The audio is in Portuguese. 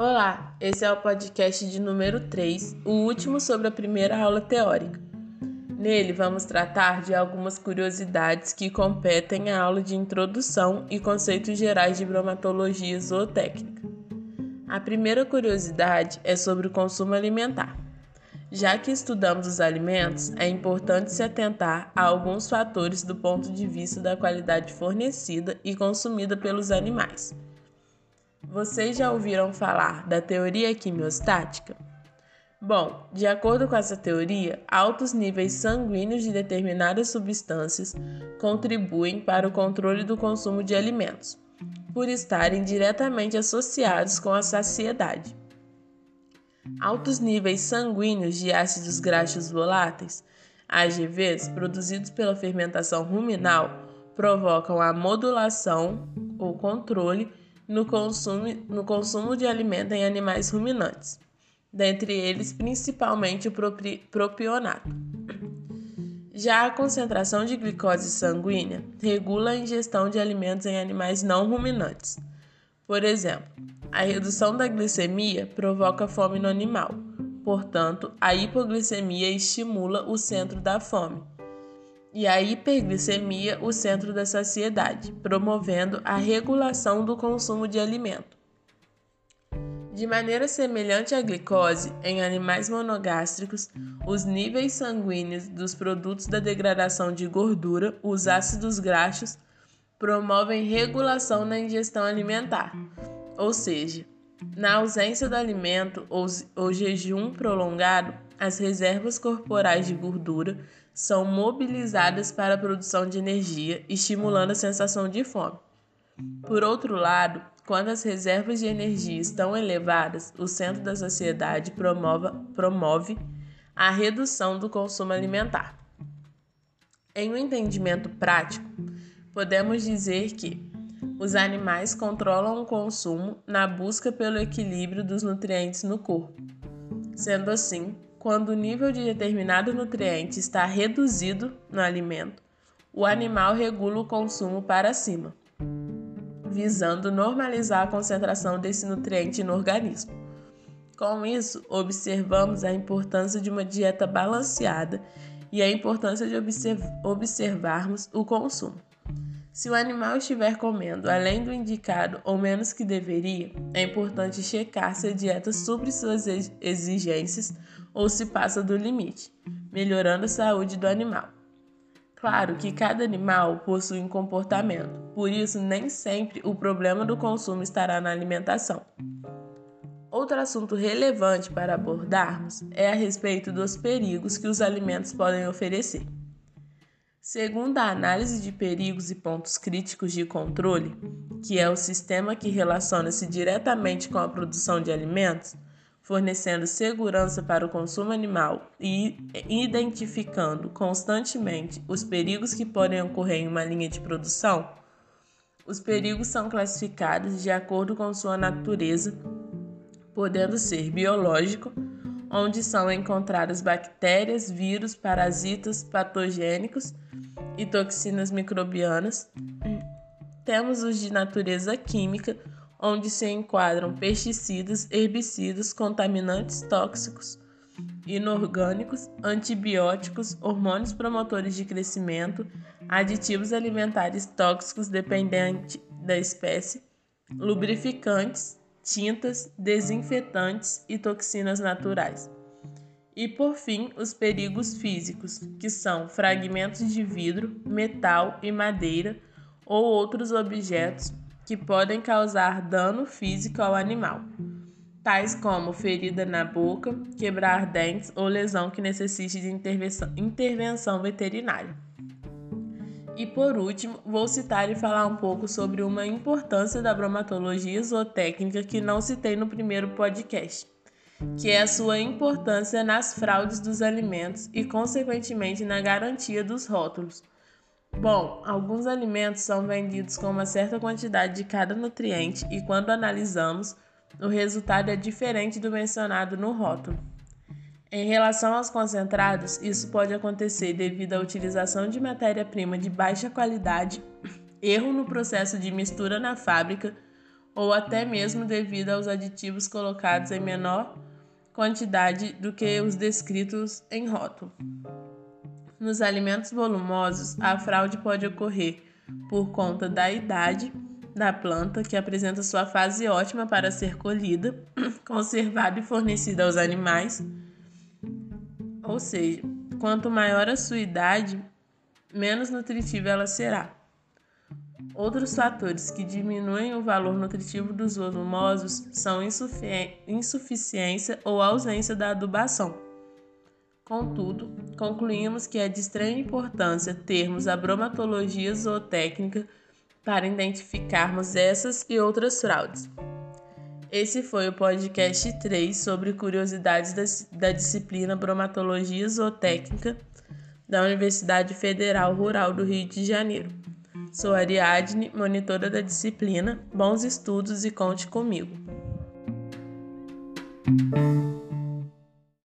Olá, esse é o podcast de número 3, o último sobre a primeira aula teórica. Nele vamos tratar de algumas curiosidades que competem à aula de introdução e conceitos gerais de bromatologia zootécnica. A primeira curiosidade é sobre o consumo alimentar. Já que estudamos os alimentos, é importante se atentar a alguns fatores do ponto de vista da qualidade fornecida e consumida pelos animais. Vocês já ouviram falar da teoria quimiostática? Bom, de acordo com essa teoria, altos níveis sanguíneos de determinadas substâncias contribuem para o controle do consumo de alimentos, por estarem diretamente associados com a saciedade. Altos níveis sanguíneos de ácidos graxos voláteis, AGVs, produzidos pela fermentação ruminal, provocam a modulação ou controle no consumo, no consumo de alimento em animais ruminantes, dentre eles principalmente o propionato. Já a concentração de glicose sanguínea regula a ingestão de alimentos em animais não ruminantes. Por exemplo, a redução da glicemia provoca fome no animal, portanto, a hipoglicemia estimula o centro da fome e a hiperglicemia o centro da saciedade, promovendo a regulação do consumo de alimento. De maneira semelhante à glicose, em animais monogástricos, os níveis sanguíneos dos produtos da degradação de gordura, os ácidos graxos, promovem regulação na ingestão alimentar, ou seja, na ausência do alimento ou, jejum prolongado, as reservas corporais de gordura são mobilizadas para a produção de energia, estimulando a sensação de fome. Por outro lado, quando as reservas de energia estão elevadas, o centro da saciedade promove, promove a redução do consumo alimentar. Em um entendimento prático, podemos dizer que os animais controlam o consumo na busca pelo equilíbrio dos nutrientes no corpo. Sendo assim, quando o nível de determinado nutriente está reduzido no alimento, o animal regula o consumo para cima, visando normalizar a concentração desse nutriente no organismo. Com isso, observamos a importância de uma dieta balanceada e a importância de observarmos o consumo. Se o animal estiver comendo além do indicado ou menos que deveria, é importante checar se a dieta supre suas exigências ou se passa do limite, melhorando a saúde do animal. Claro que cada animal possui um comportamento, por isso nem sempre o problema do consumo estará na alimentação. Outro assunto relevante para abordarmos é a respeito dos perigos que os alimentos podem oferecer. Segundo a análise de perigos e pontos críticos de controle, que é o sistema que relaciona-se diretamente com a produção de alimentos, fornecendo segurança para o consumo animal e identificando constantemente os perigos que podem ocorrer em uma linha de produção, os perigos são classificados de acordo com sua natureza, podendo ser biológico, onde são encontradas bactérias, vírus, parasitas, patogênicos e toxinas microbianas. Temos os de natureza química, onde se enquadram pesticidas, herbicidas, contaminantes tóxicos, inorgânicos, antibióticos, hormônios promotores de crescimento, aditivos alimentares tóxicos dependentes da espécie, lubrificantes, tintas, desinfetantes e toxinas naturais. E por fim, os perigos físicos, que são fragmentos de vidro, metal e madeira ou outros objetos que podem causar dano físico ao animal, tais como ferida na boca, quebrar dentes ou lesão que necessite de intervenção, veterinária. E por último, vou citar e falar um pouco sobre uma importância da bromatologia zootécnica que não citei no primeiro podcast que é a sua importância nas fraudes dos alimentos e, consequentemente, na garantia dos rótulos. Bom, alguns alimentos são vendidos com uma certa quantidade de cada nutriente e, quando analisamos, o resultado é diferente do mencionado no rótulo. Em relação aos concentrados, isso pode acontecer devido à utilização de matéria-prima de baixa qualidade, erro no processo de mistura na fábrica ou até mesmo devido aos aditivos colocados em menor quantidade do que os descritos em rótulo. Nos alimentos volumosos, a fraude pode ocorrer por conta da idade da planta, que apresenta sua fase ótima para ser colhida, conservada e fornecida aos animais. Ou seja, quanto maior a sua idade, menos nutritiva ela será. Outros fatores que diminuem o valor nutritivo dos volumosos são insuficiência ou ausência da adubação. Contudo, concluímos que é de extrema importância termos a bromatologia zootécnica para identificarmos essas e outras fraudes. Esse foi o podcast 3 sobre curiosidades da, da disciplina Bromatologia Zootécnica da Universidade Federal Rural do Rio de Janeiro. Sou Ariadne, monitora da disciplina. Bons estudos e conte comigo.